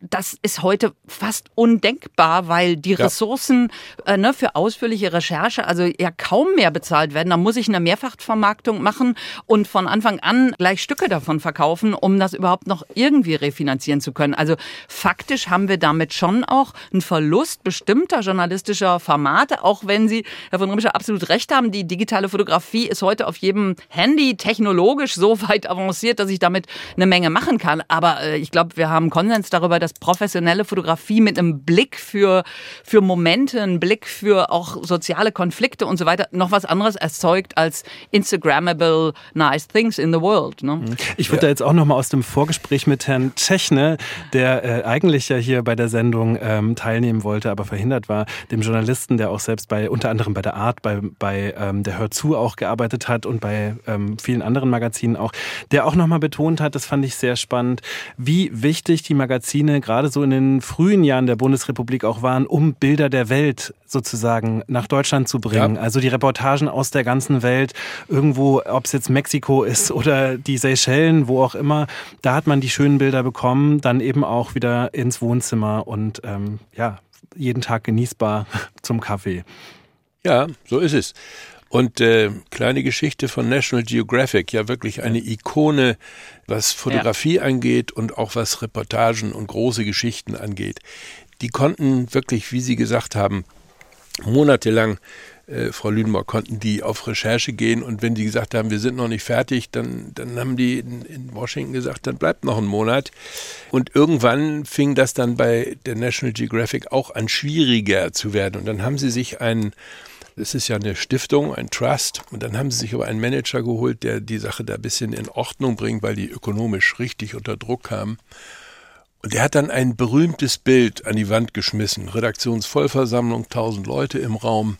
Speaker 4: das ist heute fast undenkbar, weil die ja. Ressourcen äh, ne, für ausführliche Recherche also ja kaum mehr bezahlt werden. Da muss ich eine Mehrfachvermarktung machen und von Anfang an gleich Stücke davon verkaufen, um das überhaupt noch irgendwie refinanzieren zu können. Also faktisch haben wir damit schon auch einen Verlust bestimmter journalistischer Formate, auch wenn Sie, Herr von Rimscher, absolut recht haben. Die digitale Fotografie ist heute auf jedem Handy technologisch so weit avanciert, dass ich damit eine Menge machen kann. Aber äh, ich glaube, wir haben Konsens darüber, dass professionelle Fotografie mit einem Blick für, für Momente, einen Blick für auch soziale Konflikte und so weiter noch was anderes erzeugt als Instagrammable nice things in the world. Ne? Mhm.
Speaker 1: Ich würde ja. da jetzt auch noch mal aus dem Vorgespräch mit Herrn Tschechne, der äh, eigentlich ja hier bei der Sendung ähm, teilnehmen wollte, aber verhindert war, dem Journalisten, der auch selbst bei unter anderem bei der Art, bei, bei ähm, der Hör zu auch gearbeitet hat und bei ähm, vielen anderen Magazinen auch, der auch noch mal betont hat, das fand ich sehr spannend, wie wichtig die Magazine Magazine gerade so in den frühen Jahren der Bundesrepublik auch waren, um Bilder der Welt sozusagen nach Deutschland zu bringen. Ja. Also die Reportagen aus der ganzen Welt, irgendwo, ob es jetzt Mexiko ist oder die Seychellen, wo auch immer, da hat man die schönen Bilder bekommen, dann eben auch wieder ins Wohnzimmer und ähm, ja, jeden Tag genießbar zum Kaffee.
Speaker 3: Ja, so ist es. Und äh, kleine Geschichte von National Geographic, ja wirklich eine Ikone, was Fotografie ja. angeht und auch was Reportagen und große Geschichten angeht. Die konnten wirklich, wie Sie gesagt haben, monatelang äh, Frau Lüdenborg, konnten die auf Recherche gehen und wenn die gesagt haben, wir sind noch nicht fertig, dann, dann haben die in, in, Washington gesagt, dann bleibt noch ein Monat. Und irgendwann fing das dann bei der National Geographic auch an schwieriger zu werden. Und dann haben sie sich einen es ist ja eine Stiftung, ein Trust. Und dann haben sie sich aber einen Manager geholt, der die Sache da ein bisschen in Ordnung bringt, weil die ökonomisch richtig unter Druck kamen. Und der hat dann ein berühmtes Bild an die Wand geschmissen. Redaktionsvollversammlung, tausend Leute im Raum.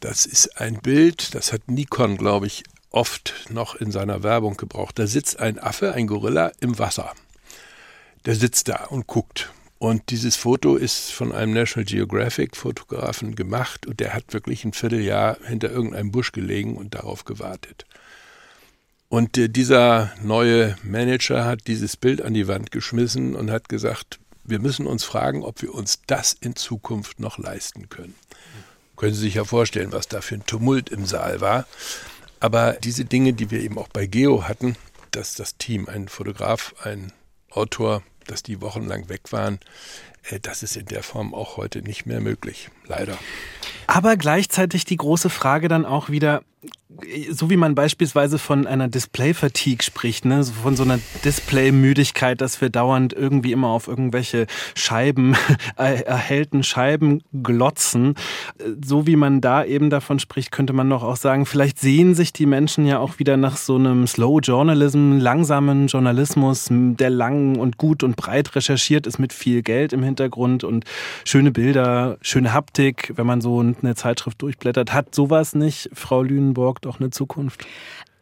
Speaker 3: Das ist ein Bild, das hat Nikon, glaube ich, oft noch in seiner Werbung gebraucht. Da sitzt ein Affe, ein Gorilla im Wasser. Der sitzt da und guckt. Und dieses Foto ist von einem National Geographic Fotografen gemacht und der hat wirklich ein Vierteljahr hinter irgendeinem Busch gelegen und darauf gewartet. Und äh, dieser neue Manager hat dieses Bild an die Wand geschmissen und hat gesagt, wir müssen uns fragen, ob wir uns das in Zukunft noch leisten können. Können Sie sich ja vorstellen, was da für ein Tumult im Saal war. Aber diese Dinge, die wir eben auch bei Geo hatten, dass das Team, ein Fotograf, ein Autor, dass die wochenlang weg waren, äh, das ist in der Form auch heute nicht mehr möglich, leider.
Speaker 1: Aber gleichzeitig die große Frage dann auch wieder, so wie man beispielsweise von einer Display-Fatigue spricht, ne, von so einer Display-Müdigkeit, dass wir dauernd irgendwie immer auf irgendwelche Scheiben, erhellten Scheiben glotzen. So wie man da eben davon spricht, könnte man doch auch sagen, vielleicht sehen sich die Menschen ja auch wieder nach so einem Slow Journalism, langsamen Journalismus, der lang und gut und breit recherchiert ist mit viel Geld im Hintergrund und schöne Bilder, schöne Haptik, wenn man so eine Zeitschrift durchblättert. Hat sowas nicht, Frau Lünenburg, doch eine Zukunft?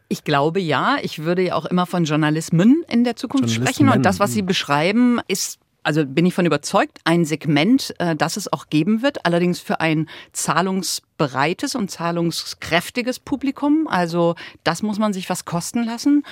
Speaker 4: Ich glaube ja. Ich würde ja auch immer von Journalismen in der Zukunft sprechen. Und das, was Sie beschreiben, ist also bin ich von überzeugt, ein Segment, äh, das es auch geben wird, allerdings für ein Zahlungs breites und zahlungskräftiges Publikum. Also das muss man sich was kosten lassen.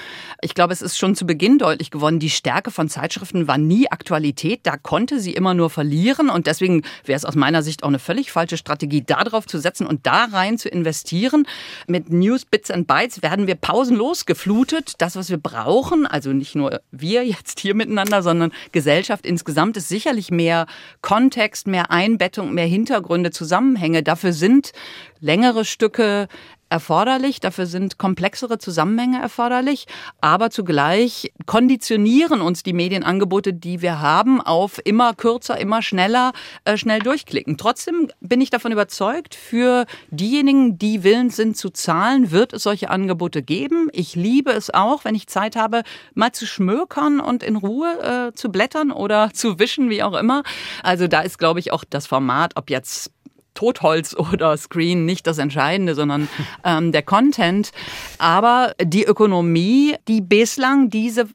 Speaker 4: Ich glaube, es ist schon zu Beginn deutlich geworden, die Stärke von Zeitschriften war nie Aktualität. Da konnte sie immer nur verlieren. Und deswegen wäre es aus meiner Sicht auch eine völlig falsche Strategie, darauf zu setzen und da rein zu investieren. Mit News, Bits and Bytes werden wir pausenlos geflutet. Das, was wir brauchen, also nicht nur wir jetzt hier miteinander, sondern Gesellschaft insgesamt, ist sicherlich mehr Kontext, mehr Einbettung, mehr Hintergründe, Zusammenhänge. Dafür sind längere Stücke erforderlich, dafür sind komplexere Zusammenhänge erforderlich, aber zugleich konditionieren uns die Medienangebote, die wir haben, auf immer kürzer, immer schneller, äh, schnell durchklicken. Trotzdem bin ich davon überzeugt, für diejenigen, die willens sind zu zahlen, wird es solche Angebote geben. Ich liebe es auch, wenn ich Zeit habe, mal zu schmökern und in Ruhe äh, zu blättern oder zu wischen, wie auch immer. Also da ist, glaube ich, auch das Format, ob jetzt Totholz oder Screen nicht das Entscheidende, sondern ähm, der Content. Aber die Ökonomie, die bislang diese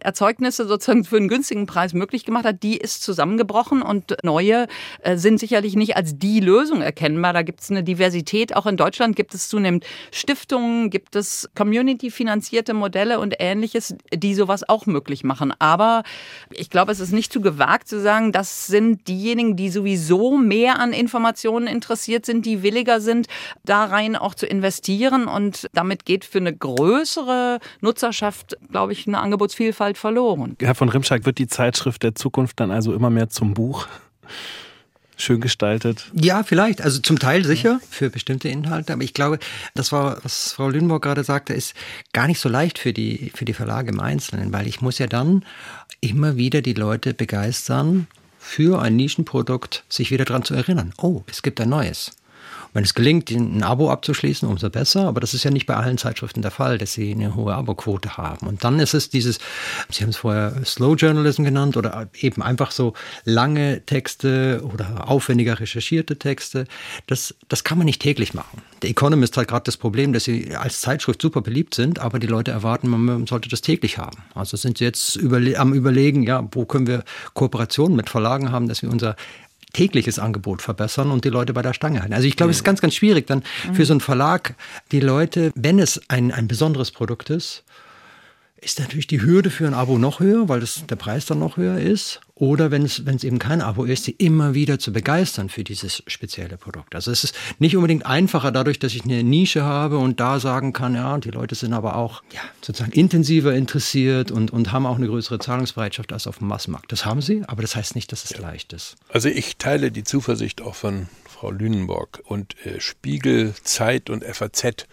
Speaker 4: Erzeugnisse sozusagen für einen günstigen Preis möglich gemacht hat, die ist zusammengebrochen und neue äh, sind sicherlich nicht als die Lösung erkennbar. Da gibt es eine Diversität. Auch in Deutschland gibt es zunehmend Stiftungen, gibt es community-finanzierte Modelle und ähnliches, die sowas auch möglich machen. Aber ich glaube, es ist nicht zu gewagt zu sagen, das sind diejenigen, die sowieso mehr an Informationen Personen interessiert sind, die williger sind, da rein auch zu investieren. Und damit geht für eine größere Nutzerschaft, glaube ich, eine Angebotsvielfalt verloren.
Speaker 1: Herr von Rimschak, wird die Zeitschrift der Zukunft dann also immer mehr zum Buch? schön gestaltet.
Speaker 2: Ja, vielleicht. Also zum Teil sicher für bestimmte Inhalte. Aber ich glaube, das war, was Frau Lüneburg gerade sagte, ist gar nicht so leicht für die, für die Verlage im Einzelnen, weil ich muss ja dann immer wieder die Leute begeistern, für ein Nischenprodukt sich wieder daran zu erinnern. Oh, es gibt ein neues. Wenn es gelingt, ein Abo abzuschließen, umso besser. Aber das ist ja nicht bei allen Zeitschriften der Fall, dass sie eine hohe Aboquote haben. Und dann ist es dieses, Sie haben es vorher Slow Journalism genannt oder eben einfach so lange Texte oder aufwendiger recherchierte Texte. Das, das kann man nicht täglich machen. Der Economist hat gerade das Problem, dass sie als Zeitschrift super beliebt sind, aber die Leute erwarten, man sollte das täglich haben. Also sind sie jetzt überle am Überlegen, ja, wo können wir Kooperationen mit Verlagen haben, dass wir unser tägliches Angebot verbessern und die Leute bei der Stange halten. Also ich glaube, es ist ganz, ganz schwierig dann für so einen Verlag, die Leute, wenn es ein, ein besonderes Produkt ist, ist natürlich die Hürde für ein Abo noch höher, weil das, der Preis dann noch höher ist. Oder wenn es, wenn es eben kein Abo ist, sie immer wieder zu begeistern für dieses spezielle Produkt. Also es ist nicht unbedingt einfacher dadurch, dass ich eine Nische habe und da sagen kann, ja, die Leute sind aber auch ja, sozusagen intensiver interessiert und, und haben auch eine größere Zahlungsbereitschaft als auf dem Massmarkt. Das haben sie, aber das heißt nicht, dass es ja. leicht ist.
Speaker 3: Also ich teile die Zuversicht auch von Frau Lünenborg und äh, Spiegel, Zeit und FAZ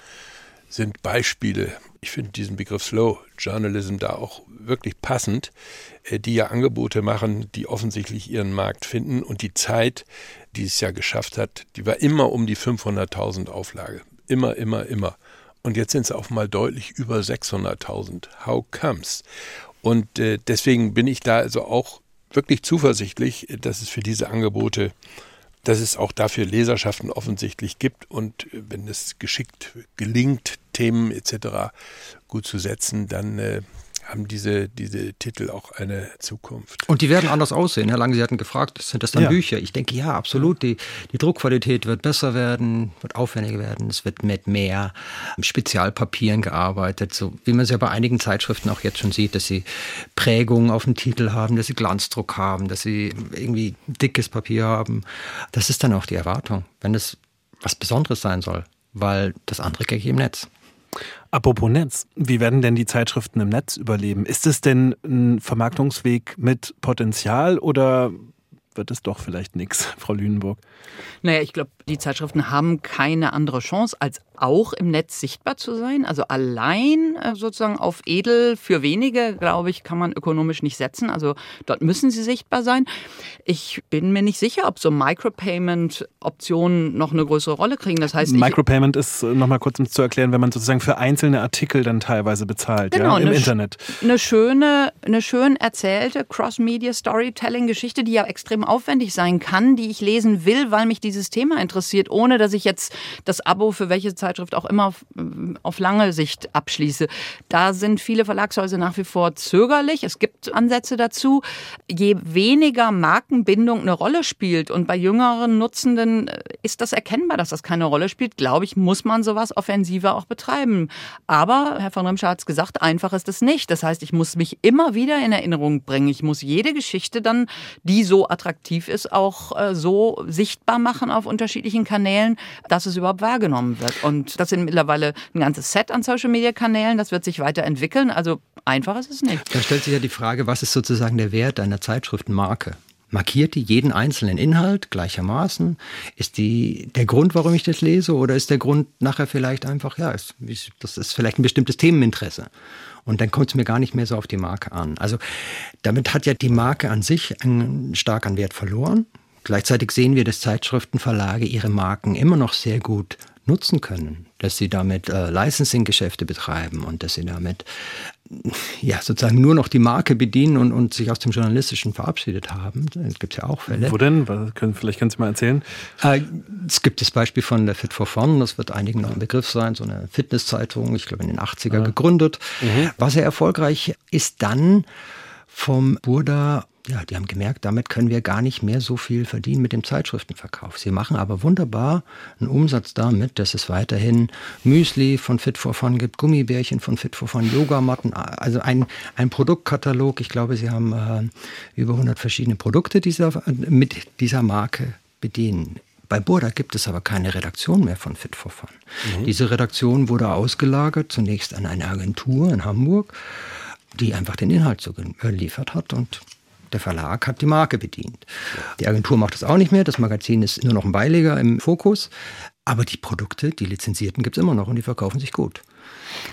Speaker 3: sind Beispiele. Ich finde diesen Begriff Slow Journalism da auch wirklich passend, äh, die ja Angebote machen, die offensichtlich ihren Markt finden. Und die Zeit, die es ja geschafft hat, die war immer um die 500.000 Auflage. Immer, immer, immer. Und jetzt sind es auch mal deutlich über 600.000. How comes? Und äh, deswegen bin ich da also auch wirklich zuversichtlich, dass es für diese Angebote dass es auch dafür Leserschaften offensichtlich gibt und äh, wenn es geschickt gelingt, Themen etc. gut zu setzen, dann äh, haben diese, diese Titel auch eine Zukunft.
Speaker 2: Und die werden anders aussehen. Herr Lange, Sie hatten gefragt, sind das dann ja. Bücher? Ich denke, ja, absolut. Die, die Druckqualität wird besser werden, wird aufwendiger werden. Es wird mit mehr Spezialpapieren gearbeitet, so wie man es ja bei einigen Zeitschriften auch jetzt schon sieht, dass sie Prägungen auf dem Titel haben, dass sie Glanzdruck haben, dass sie irgendwie dickes Papier haben. Das ist dann auch die Erwartung, wenn es was Besonderes sein soll, weil das andere kriege ich im Netz.
Speaker 1: Apropos Netz, wie werden denn die Zeitschriften im Netz überleben? Ist es denn ein Vermarktungsweg mit Potenzial oder wird es doch vielleicht nichts, Frau Lünenburg?
Speaker 4: Naja, ich glaube, die Zeitschriften haben keine andere Chance, als auch im Netz sichtbar zu sein. Also allein äh, sozusagen auf edel für wenige, glaube ich, kann man ökonomisch nicht setzen. Also dort müssen sie sichtbar sein. Ich bin mir nicht sicher, ob so Micropayment-Optionen noch eine größere Rolle kriegen. Das heißt,
Speaker 1: Micropayment ist äh, nochmal kurz um zu erklären, wenn man sozusagen für einzelne Artikel dann teilweise bezahlt, genau, ja, im
Speaker 4: eine,
Speaker 1: Internet.
Speaker 4: Eine schöne, eine schön erzählte Cross-Media-Storytelling-Geschichte, die ja extrem aufwendig sein kann, die ich lesen will, weil mich dieses Thema interessiert, ohne dass ich jetzt das Abo für welche Zeitschrift auch immer auf, auf lange Sicht abschließe. Da sind viele Verlagshäuser nach wie vor zögerlich. Es gibt Ansätze dazu. Je weniger Markenbindung eine Rolle spielt und bei jüngeren Nutzenden äh, ist das erkennbar, dass das keine Rolle spielt, glaube ich, muss man sowas offensiver auch betreiben. Aber Herr von Remscher hat es gesagt, einfach ist es nicht. Das heißt, ich muss mich immer wieder in Erinnerung bringen. Ich muss jede Geschichte dann, die so attraktiv ist, auch äh, so sichtbar machen auf unterschiedlichen Kanälen, dass es überhaupt wahrgenommen wird. Und das sind mittlerweile ein ganzes Set an Social-Media-Kanälen. Das wird sich weiterentwickeln. Also einfach ist es nicht.
Speaker 2: Da stellt sich ja die Frage, was ist sozusagen der Wert einer Zeitschriftenmarke? Markiert die jeden einzelnen Inhalt gleichermaßen? Ist die der Grund, warum ich das lese, oder ist der Grund nachher vielleicht einfach, ja, das ist vielleicht ein bestimmtes Themeninteresse? Und dann kommt es mir gar nicht mehr so auf die Marke an. Also damit hat ja die Marke an sich einen, stark Wert verloren. Gleichzeitig sehen wir, dass Zeitschriftenverlage ihre Marken immer noch sehr gut nutzen können, dass sie damit äh, Licensing-Geschäfte betreiben und dass sie damit ja sozusagen nur noch die Marke bedienen und, und sich aus dem Journalistischen verabschiedet haben. Es gibt ja auch Fälle.
Speaker 1: Wo denn? Vielleicht kannst du mal erzählen.
Speaker 2: Äh, es gibt das Beispiel von der Fit for Fun, das wird einigen noch ein Begriff sein, so eine Fitnesszeitung, ich glaube in den 80er ja. gegründet. Mhm. War sehr erfolgreich, ist dann vom Burda ja, die haben gemerkt, damit können wir gar nicht mehr so viel verdienen mit dem Zeitschriftenverkauf. Sie machen aber wunderbar einen Umsatz damit, dass es weiterhin Müsli von Fit for Fun gibt, Gummibärchen von Fit for Fun, Yogamatten, also ein, ein Produktkatalog. Ich glaube, sie haben äh, über 100 verschiedene Produkte dieser, mit dieser Marke bedienen. Bei Burda gibt es aber keine Redaktion mehr von Fit for Fun. Mhm. Diese Redaktion wurde ausgelagert, zunächst an eine Agentur in Hamburg, die einfach den Inhalt so geliefert hat und der Verlag hat die Marke bedient. Die Agentur macht das auch nicht mehr. Das Magazin ist nur noch ein Beileger im Fokus. Aber die Produkte, die lizenzierten, gibt es immer noch und die verkaufen sich gut.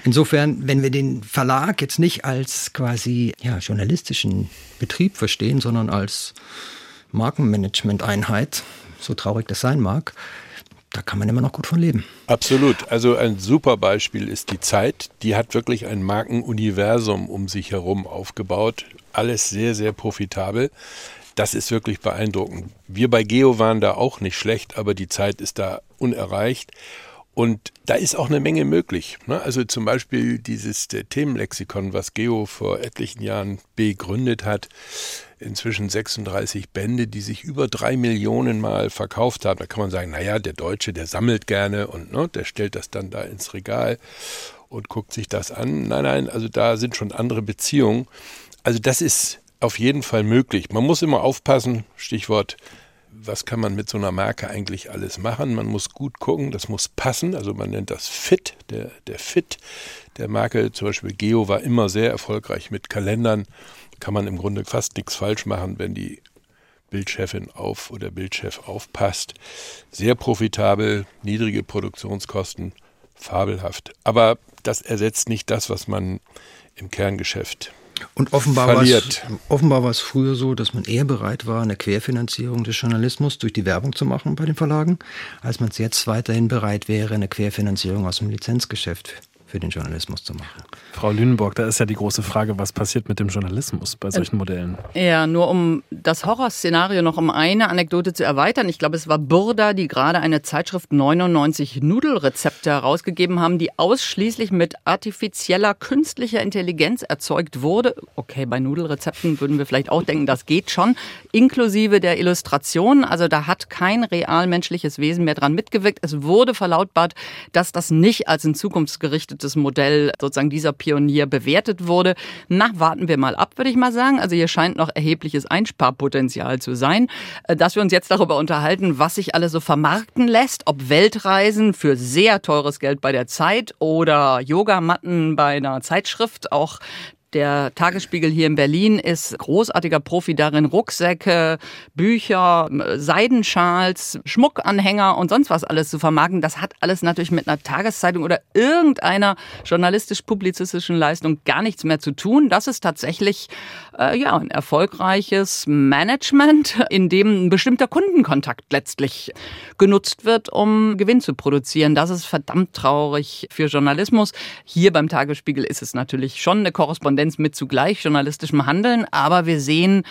Speaker 2: Insofern, wenn wir den Verlag jetzt nicht als quasi ja, journalistischen Betrieb verstehen, sondern als Markenmanagement-Einheit, so traurig das sein mag, da kann man immer noch gut von leben.
Speaker 3: Absolut. Also ein super Beispiel ist die Zeit. Die hat wirklich ein Markenuniversum um sich herum aufgebaut. Alles sehr, sehr profitabel. Das ist wirklich beeindruckend. Wir bei Geo waren da auch nicht schlecht, aber die Zeit ist da unerreicht. Und da ist auch eine Menge möglich. Ne? Also zum Beispiel dieses Themenlexikon, was Geo vor etlichen Jahren begründet hat inzwischen 36 Bände, die sich über drei Millionen Mal verkauft haben. Da kann man sagen, naja, der Deutsche, der sammelt gerne und ne, der stellt das dann da ins Regal und guckt sich das an. Nein, nein, also da sind schon andere Beziehungen. Also das ist auf jeden Fall möglich. Man muss immer aufpassen, Stichwort, was kann man mit so einer Marke eigentlich alles machen? Man muss gut gucken, das muss passen. Also man nennt das Fit, der, der Fit der Marke. Zum Beispiel Geo war immer sehr erfolgreich mit Kalendern kann man im Grunde fast nichts falsch machen, wenn die Bildchefin auf oder Bildchef aufpasst. Sehr profitabel, niedrige Produktionskosten, fabelhaft. Aber das ersetzt nicht das, was man im Kerngeschäft
Speaker 2: und offenbar. War es, offenbar war es früher so, dass man eher bereit war, eine Querfinanzierung des Journalismus durch die Werbung zu machen bei den Verlagen, als man es jetzt weiterhin bereit wäre, eine Querfinanzierung aus dem Lizenzgeschäft für den Journalismus zu machen.
Speaker 1: Frau Lünenburg, da ist ja die große Frage, was passiert mit dem Journalismus bei solchen Modellen?
Speaker 4: Ja, nur um das Horrorszenario noch um eine Anekdote zu erweitern. Ich glaube, es war Burda, die gerade eine Zeitschrift 99 Nudelrezepte herausgegeben haben, die ausschließlich mit artifizieller künstlicher Intelligenz erzeugt wurde. Okay, bei Nudelrezepten würden wir vielleicht auch denken, das geht schon, inklusive der Illustration. Also da hat kein real menschliches Wesen mehr dran mitgewirkt. Es wurde verlautbart, dass das nicht als ein zukunftsgerichtetes Modell sozusagen dieser Pionier bewertet wurde. Na, warten wir mal ab, würde ich mal sagen. Also hier scheint noch erhebliches Einsparpotenzial zu sein. Äh, dass wir uns jetzt darüber unterhalten, was sich alles so vermarkten lässt, ob Weltreisen für sehr teures Geld bei der Zeit oder Yogamatten bei einer Zeitschrift, auch Der Tagesspiegel hier in Berlin ist großartiger Profi darin, Rucksäcke, Bücher, Seidenschals, Schmuckanhänger und sonst was alles zu vermarkten. Das hat alles natürlich mit einer Tageszeitung oder irgendeiner journalistisch-publizistischen Leistung gar nichts mehr zu tun. Das ist tatsächlich äh, ja ein erfolgreiches Management, in dem ein bestimmter Kundenkontakt letztlich genutzt wird, um Gewinn zu produzieren. Das ist verdammt traurig für Journalismus. Hier beim Tagesspiegel ist es natürlich schon eine Korrespondenz mit zugleich journalistischem Handeln, aber wir sehen,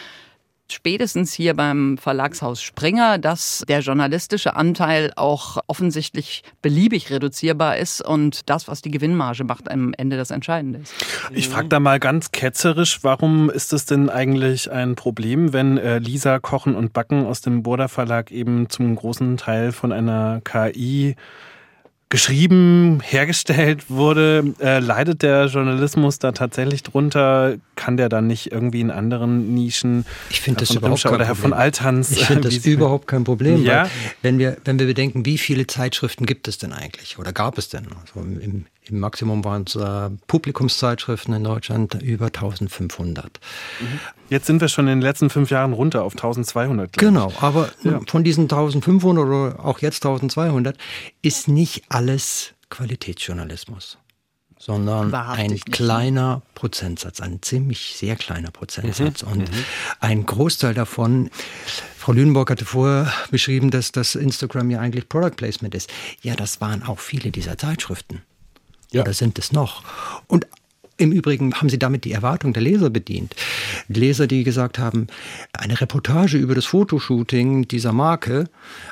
Speaker 4: spätestens hier beim Verlagshaus Springer, dass der journalistische Anteil auch offensichtlich beliebig reduzierbar ist und das, was die Gewinnmarge macht, am Ende das Entscheidende ist.
Speaker 1: Ich frage da mal ganz ketzerisch, warum ist es denn eigentlich ein Problem, wenn äh, Lisa Kochen und Backen aus dem Burda Verlag eben zum großen Teil von einer KI geschrieben, hergestellt wurde, äh, leidet der Journalismus da tatsächlich drunter? Kann der dann nicht irgendwie in anderen Nischen?
Speaker 2: Ich finde das überhaupt kein
Speaker 1: oder Herr
Speaker 2: Problem.
Speaker 1: von Althanns.
Speaker 2: Ich finde das überhaupt kein Problem.
Speaker 1: Ja?
Speaker 2: wenn wir, wenn wir bedenken, wie viele Zeitschriften gibt es denn eigentlich oder gab es denn? Also im, im Maximum waren es äh, Publikumszeitschriften in Deutschland über 1500.
Speaker 1: Jetzt sind wir schon in den letzten fünf Jahren runter auf 1200.
Speaker 2: Genau, aber ja. von diesen 1500 oder auch jetzt 1200 ist nicht alles Qualitätsjournalismus, sondern ein nicht. kleiner Prozentsatz, ein ziemlich sehr kleiner Prozentsatz. Mhm. Und mhm. ein Großteil davon, Frau Lüneburg hatte vorher beschrieben, dass das Instagram ja eigentlich Product Placement ist. Ja, das waren auch viele dieser Zeitschriften. Ja. Oder sind es noch? Und im Übrigen haben sie damit die Erwartung der Leser bedient. Leser, die gesagt haben, eine Reportage über das Fotoshooting dieser Marke,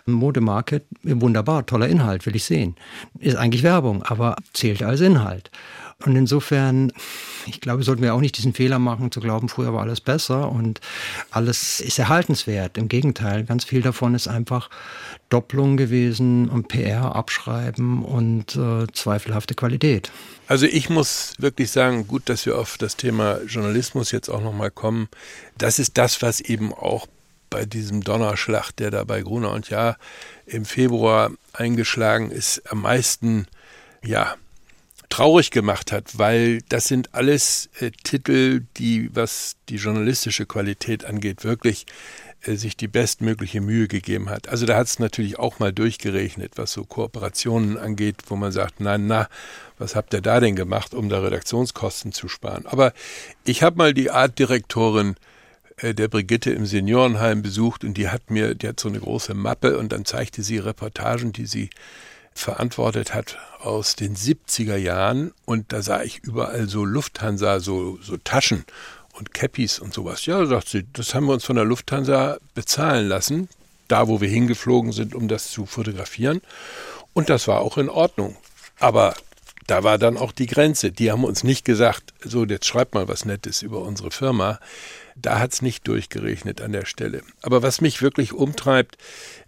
Speaker 2: Modemarke, wunderbar, toller Inhalt, will ich sehen. Ist eigentlich Werbung, aber zählt als Inhalt. Und insofern, ich glaube, sollten wir auch nicht diesen Fehler machen, zu glauben, früher war alles besser und alles ist erhaltenswert. Im Gegenteil, ganz viel davon ist einfach Doppelung gewesen und PR abschreiben und äh, zweifelhafte Qualität.
Speaker 3: Also ich muss wirklich sagen, gut, dass wir auf das Thema Journalismus jetzt auch nochmal kommen. Das ist das, was eben auch bei diesem Donnerschlag, der da bei Gruner und Jahr im Februar eingeschlagen ist, am meisten, ja, traurig gemacht hat, weil das sind alles äh, Titel, die, was die journalistische Qualität angeht, wirklich äh, sich die bestmögliche Mühe gegeben hat. Also da hat es natürlich auch mal durchgerechnet, was so Kooperationen angeht, wo man sagt, na, na, was habt ihr da denn gemacht, um da Redaktionskosten zu sparen? Aber ich habe mal die Artdirektorin äh, der Brigitte im Seniorenheim besucht und die hat mir, die hat so eine große Mappe und dann zeigte sie Reportagen, die sie verantwortet hat aus den 70er Jahren und da sah ich überall so Lufthansa, so, so Taschen und Cappies und sowas. Ja, sagt sie, das haben wir uns von der Lufthansa bezahlen lassen, da wo wir hingeflogen sind, um das zu fotografieren. Und das war auch in Ordnung. Aber da war dann auch die Grenze. Die haben uns nicht gesagt, so, jetzt schreibt mal was Nettes über unsere Firma. Da hat es nicht durchgerechnet an der Stelle. Aber was mich wirklich umtreibt,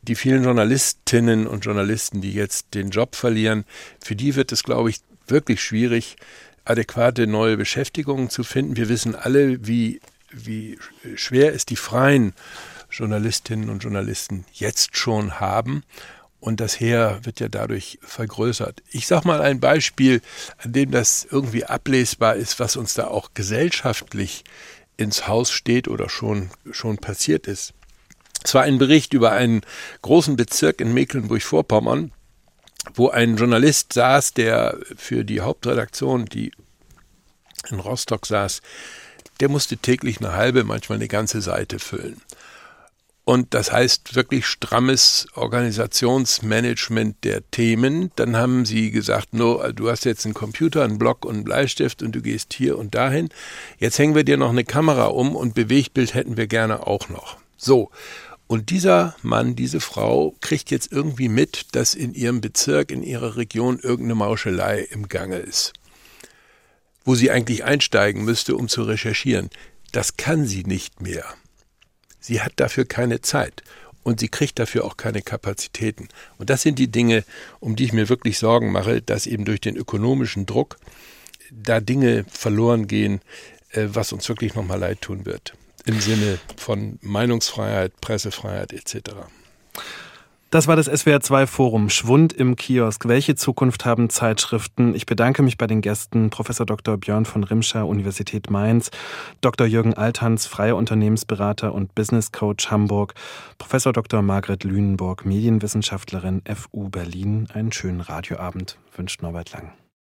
Speaker 3: die vielen Journalistinnen und Journalisten, die jetzt den Job verlieren, für die wird es, glaube ich, wirklich schwierig, adäquate neue Beschäftigungen zu finden. Wir wissen alle, wie, wie schwer es die freien Journalistinnen und Journalisten jetzt schon haben. Und das Heer wird ja dadurch vergrößert. Ich sage mal ein Beispiel, an dem das irgendwie ablesbar ist, was uns da auch gesellschaftlich ins Haus steht oder schon, schon passiert ist. Es war ein Bericht über einen großen Bezirk in Mecklenburg-Vorpommern, wo ein Journalist saß, der für die Hauptredaktion, die in Rostock saß, der musste täglich eine halbe, manchmal eine ganze Seite füllen. Und das heißt wirklich strammes Organisationsmanagement der Themen. Dann haben sie gesagt, no, du hast jetzt einen Computer, einen Block und einen Bleistift und du gehst hier und dahin. Jetzt hängen wir dir noch eine Kamera um und Bewegtbild hätten wir gerne auch noch. So. Und dieser Mann, diese Frau kriegt jetzt irgendwie mit, dass in ihrem Bezirk, in ihrer Region irgendeine Mauschelei im Gange ist. Wo sie eigentlich einsteigen müsste, um zu recherchieren. Das kann sie nicht mehr. Sie hat dafür keine Zeit und sie kriegt dafür auch keine Kapazitäten. Und das sind die Dinge, um die ich mir wirklich Sorgen mache, dass eben durch den ökonomischen Druck da Dinge verloren gehen, äh, was uns wirklich nochmal leid tun wird im Sinne von Meinungsfreiheit, Pressefreiheit etc.
Speaker 1: Das war das SWR2 Forum Schwund im Kiosk. Welche Zukunft haben Zeitschriften? Ich bedanke mich bei den Gästen Professor Dr. Björn von Rimscher, Universität Mainz, Dr. Jürgen Althans, freier Unternehmensberater und Business Coach Hamburg, Professor Dr. Margret Lünenburg, Medienwissenschaftlerin FU Berlin. Einen schönen Radioabend wünscht Norbert Lang.